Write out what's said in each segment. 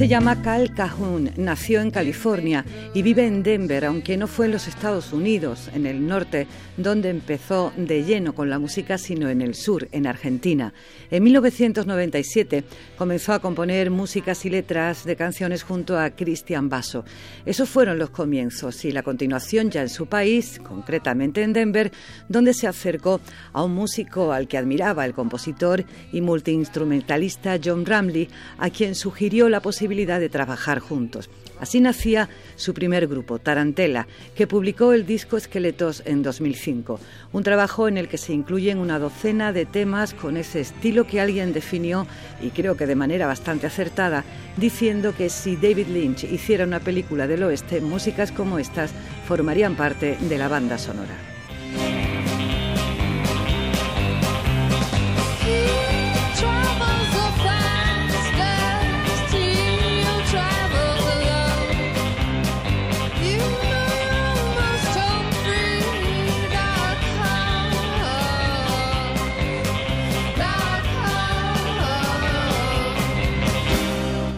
Se llama Cal Cajun, nació en California y vive en Denver, aunque no fue en los Estados Unidos, en el norte, donde empezó de lleno con la música, sino en el sur, en Argentina. En 1997 comenzó a componer músicas y letras de canciones junto a Cristian Basso. Esos fueron los comienzos y la continuación ya en su país, concretamente en Denver, donde se acercó a un músico al que admiraba el compositor y multiinstrumentalista John Ramley, a quien sugirió la posibilidad de trabajar juntos. Así nacía su primer grupo, Tarantela, que publicó el disco Esqueletos en 2005, un trabajo en el que se incluyen una docena de temas con ese estilo que alguien definió, y creo que de manera bastante acertada, diciendo que si David Lynch hiciera una película del oeste, músicas como estas formarían parte de la banda sonora.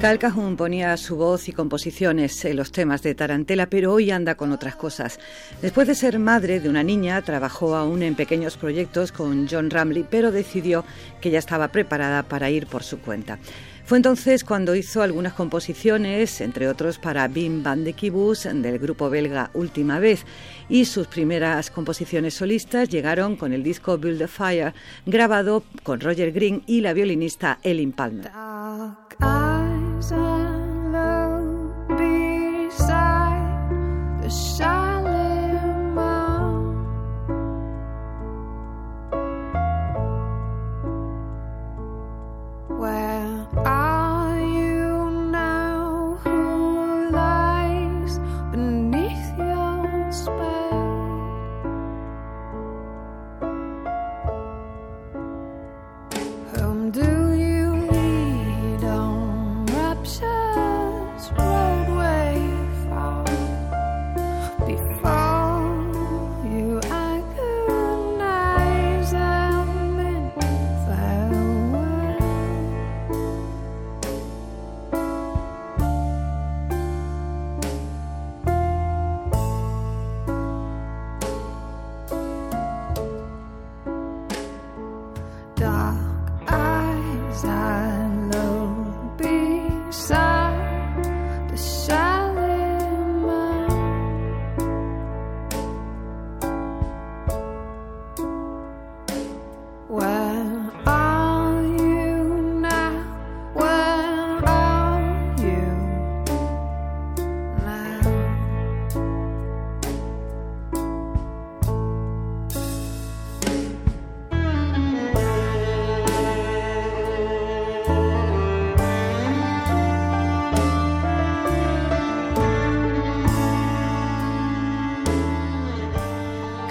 Cal Cajun ponía su voz y composiciones en los temas de Tarantela, pero hoy anda con otras cosas. Después de ser madre de una niña, trabajó aún en pequeños proyectos con John Ramley, pero decidió que ya estaba preparada para ir por su cuenta. Fue entonces cuando hizo algunas composiciones, entre otros para Bim Van de Kibus del grupo belga Última Vez, y sus primeras composiciones solistas llegaron con el disco Build a Fire, grabado con Roger Green y la violinista Ellen Palmer.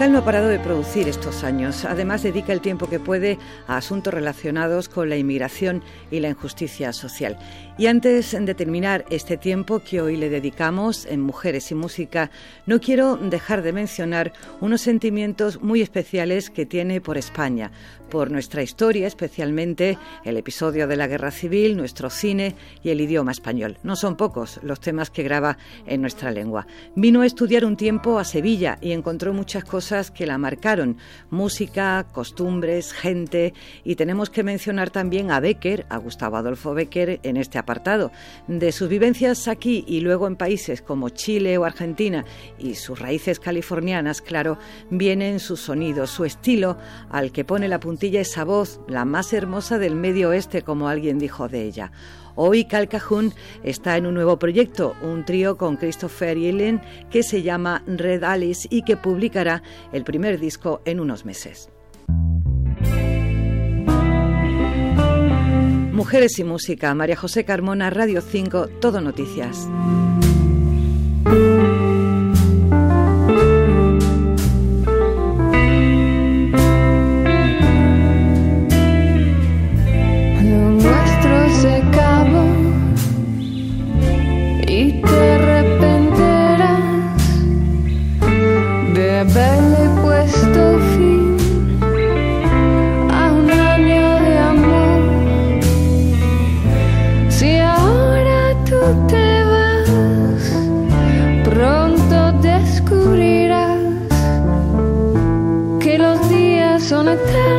Cal no ha parado de producir estos años. Además, dedica el tiempo que puede a asuntos relacionados con la inmigración y la injusticia social. Y antes de terminar este tiempo que hoy le dedicamos en Mujeres y Música, no quiero dejar de mencionar unos sentimientos muy especiales que tiene por España, por nuestra historia, especialmente el episodio de la Guerra Civil, nuestro cine y el idioma español. No son pocos los temas que graba en nuestra lengua. Vino a estudiar un tiempo a Sevilla y encontró muchas cosas que la marcaron, música, costumbres, gente, y tenemos que mencionar también a Becker, a Gustavo Adolfo Becker, en este apartado. De sus vivencias aquí y luego en países como Chile o Argentina y sus raíces californianas, claro, vienen sus sonidos, su estilo, al que pone la punta esa voz, la más hermosa del medio oeste, como alguien dijo de ella. Hoy Cal Cajun está en un nuevo proyecto, un trío con Christopher y Ellen que se llama Red Alice y que publicará el primer disco en unos meses. Mujeres y Música, María José Carmona, Radio 5, Todo Noticias.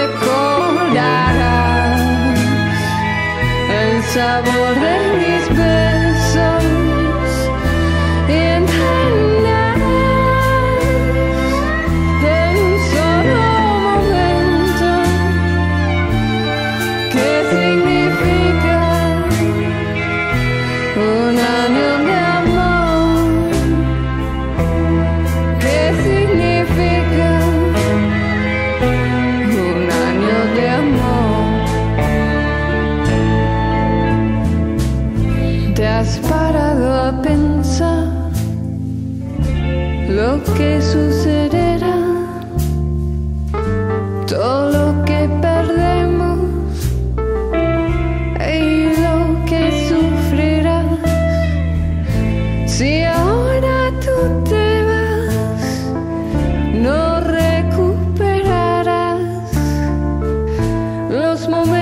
Recordarás el sabor de los momentos